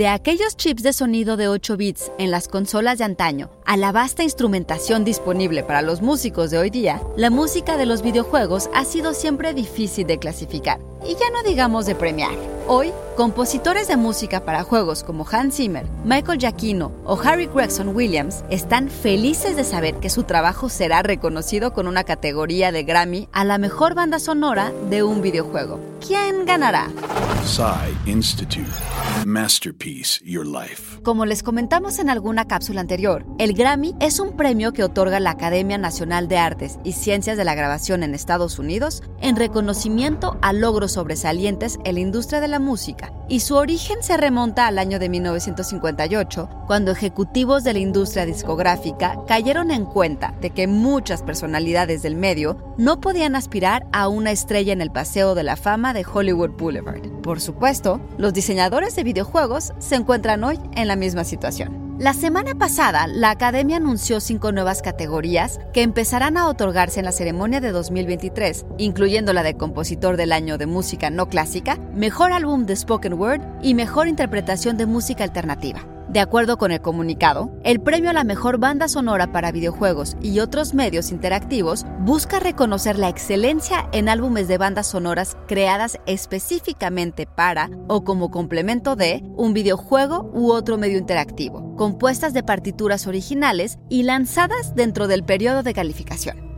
De aquellos chips de sonido de 8 bits en las consolas de antaño a la vasta instrumentación disponible para los músicos de hoy día, la música de los videojuegos ha sido siempre difícil de clasificar, y ya no digamos de premiar. Hoy, compositores de música para juegos como Hans Zimmer, Michael Giacchino o Harry Gregson Williams están felices de saber que su trabajo será reconocido con una categoría de Grammy a la mejor banda sonora de un videojuego. ¿Quién ganará? Institute. Masterpiece Your Life. Como les comentamos en alguna cápsula anterior, el Grammy es un premio que otorga la Academia Nacional de Artes y Ciencias de la Grabación en Estados Unidos en reconocimiento a logros sobresalientes en la industria de la música, y su origen se remonta al año de 1958, cuando ejecutivos de la industria discográfica cayeron en cuenta de que muchas personalidades del medio no podían aspirar a una estrella en el Paseo de la Fama de Hollywood Boulevard. Por supuesto, los diseñadores de videojuegos se encuentran hoy en la misma situación. La semana pasada, la Academia anunció cinco nuevas categorías que empezarán a otorgarse en la ceremonia de 2023, incluyendo la de Compositor del Año de Música No Clásica, Mejor Álbum de Spoken Word y Mejor Interpretación de Música Alternativa. De acuerdo con el comunicado, el premio a la mejor banda sonora para videojuegos y otros medios interactivos busca reconocer la excelencia en álbumes de bandas sonoras creadas específicamente para o como complemento de un videojuego u otro medio interactivo, compuestas de partituras originales y lanzadas dentro del periodo de calificación.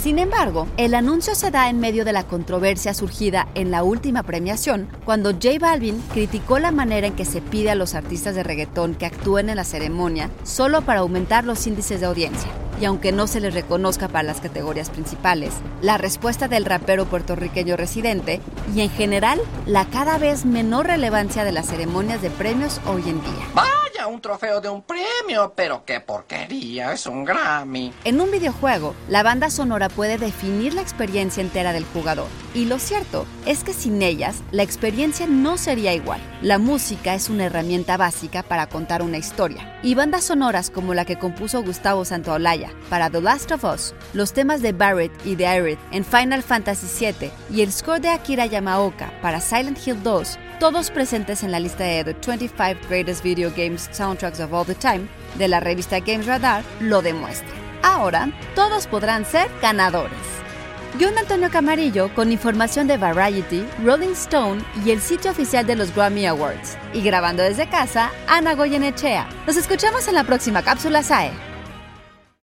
Sin embargo, el anuncio se da en medio de la controversia surgida en la última premiación, cuando J Balvin criticó la manera en que se pide a los artistas de reggaetón que actúen en la ceremonia solo para aumentar los índices de audiencia. Y aunque no se les reconozca para las categorías principales, la respuesta del rapero puertorriqueño residente y en general la cada vez menor relevancia de las ceremonias de premios hoy en día un trofeo de un premio, pero qué porquería, es un Grammy. En un videojuego, la banda sonora puede definir la experiencia entera del jugador. Y lo cierto es que sin ellas, la experiencia no sería igual. La música es una herramienta básica para contar una historia. Y bandas sonoras como la que compuso Gustavo Santaolalla para The Last of Us, los temas de Barrett y de Aerith en Final Fantasy VII y el score de Akira Yamaoka para Silent Hill 2 todos presentes en la lista de The 25 Greatest Video Games Soundtracks of All the Time de la revista Games Radar, lo demuestra. Ahora, todos podrán ser ganadores. John Antonio Camarillo con información de Variety, Rolling Stone y el sitio oficial de los Grammy Awards. Y grabando desde casa, Ana Goyenechea. Nos escuchamos en la próxima cápsula SAE.